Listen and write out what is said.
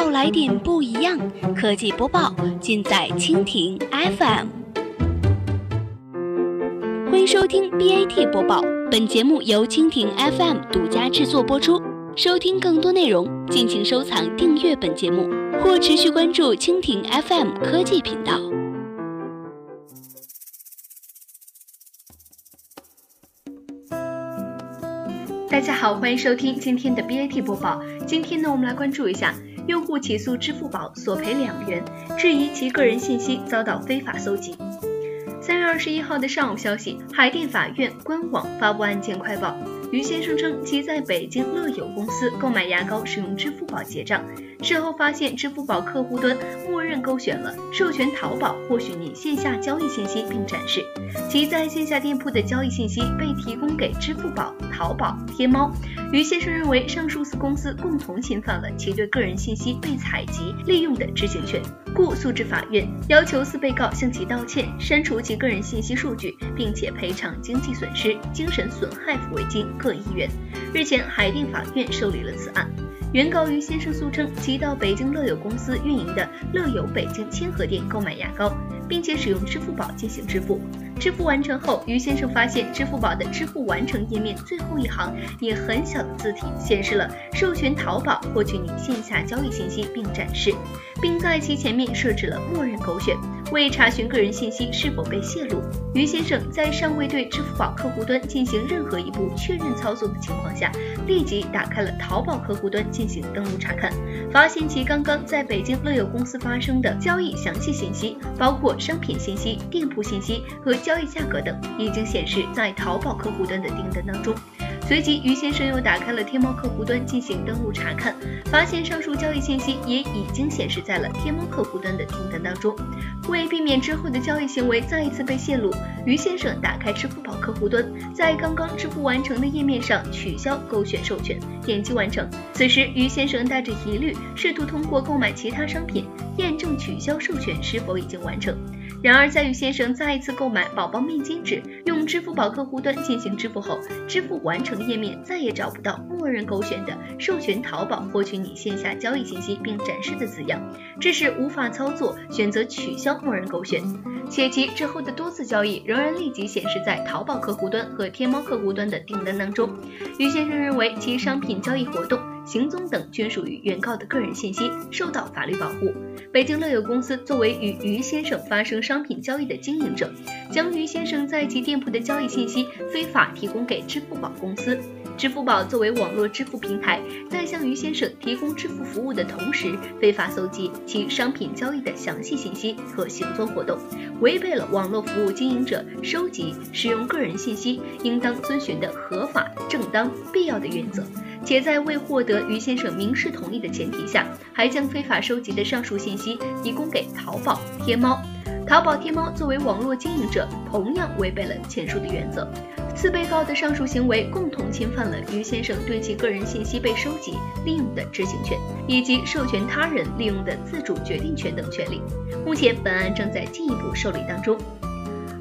要来点不一样，科技播报尽在蜻蜓 FM。欢迎收听 BAT 播报，本节目由蜻蜓 FM 独家制作播出。收听更多内容，敬请收藏订阅本节目，或持续关注蜻蜓 FM 科技频道。大家好，欢迎收听今天的 BAT 播报。今天呢，我们来关注一下，用户起诉支付宝索赔两元，质疑其个人信息遭到非法搜集。三月二十一号的上午消息，海淀法院官网发布案件快报。于先生称，其在北京乐友公司购买牙膏使用支付宝结账，事后发现支付宝客户端默认勾选了授权淘宝获取你线下交易信息并展示，其在线下店铺的交易信息被提供给支付宝、淘宝、天猫。于先生认为，上述四公司共同侵犯了其对个人信息被采集、利用的知情权，故诉至法院，要求四被告向其道歉，删除其个人信息数据，并且赔偿经济损失、精神损害抚慰金。各一元。日前，海淀法院受理了此案。原告于先生诉称，其到北京乐友公司运营的乐友北京千和店购买牙膏，并且使用支付宝进行支付。支付完成后，于先生发现支付宝的支付完成页面最后一行以很小的字体显示了授权淘宝获取你线下交易信息并展示，并在其前面设置了默认勾选。为查询个人信息是否被泄露，于先生在尚未对支付宝客户端进行任何一步确认操作的情况下，立即打开了淘宝客户端进行登录查看，发现其刚刚在北京乐友公司发生的交易详细信息，包括商品信息、店铺信息和交交易价格等，已经显示在淘宝客户端的订单当中。随即，于先生又打开了天猫客户端进行登录查看，发现上述交易信息也已经显示在了天猫客户端的订单当中。为避免之后的交易行为再一次被泄露，于先生打开支付宝客户端，在刚刚支付完成的页面上取消勾选授权，点击完成。此时，于先生带着疑虑，试图通过购买其他商品验证取消授权是否已经完成。然而，在于先生再一次购买宝宝面巾纸，用支付宝客户端进行支付后，支付完成页面再也找不到默认勾选的授权淘宝获取你线下交易信息并展示的字样，致使无法操作，选择取消默认勾选。且其之后的多次交易仍然立即显示在淘宝客户端和天猫客户端的订单当中。于先生认为其商品交易活动。行踪等均属于原告的个人信息，受到法律保护。北京乐友公司作为与于先生发生商品交易的经营者，将于先生在其店铺的交易信息非法提供给支付宝公司。支付宝作为网络支付平台，在向于先生提供支付服务的同时，非法搜集其商品交易的详细信息和行踪活动，违背了网络服务经营者收集、使用个人信息应当遵循的合法、正当、必要的原则。且在未获得于先生明示同意的前提下，还将非法收集的上述信息提供给淘宝、天猫。淘宝、天猫作为网络经营者，同样违背了前述的原则。四被告的上述行为共同侵犯了于先生对其个人信息被收集、利用的知情权，以及授权他人利用的自主决定权等权利。目前，本案正在进一步受理当中。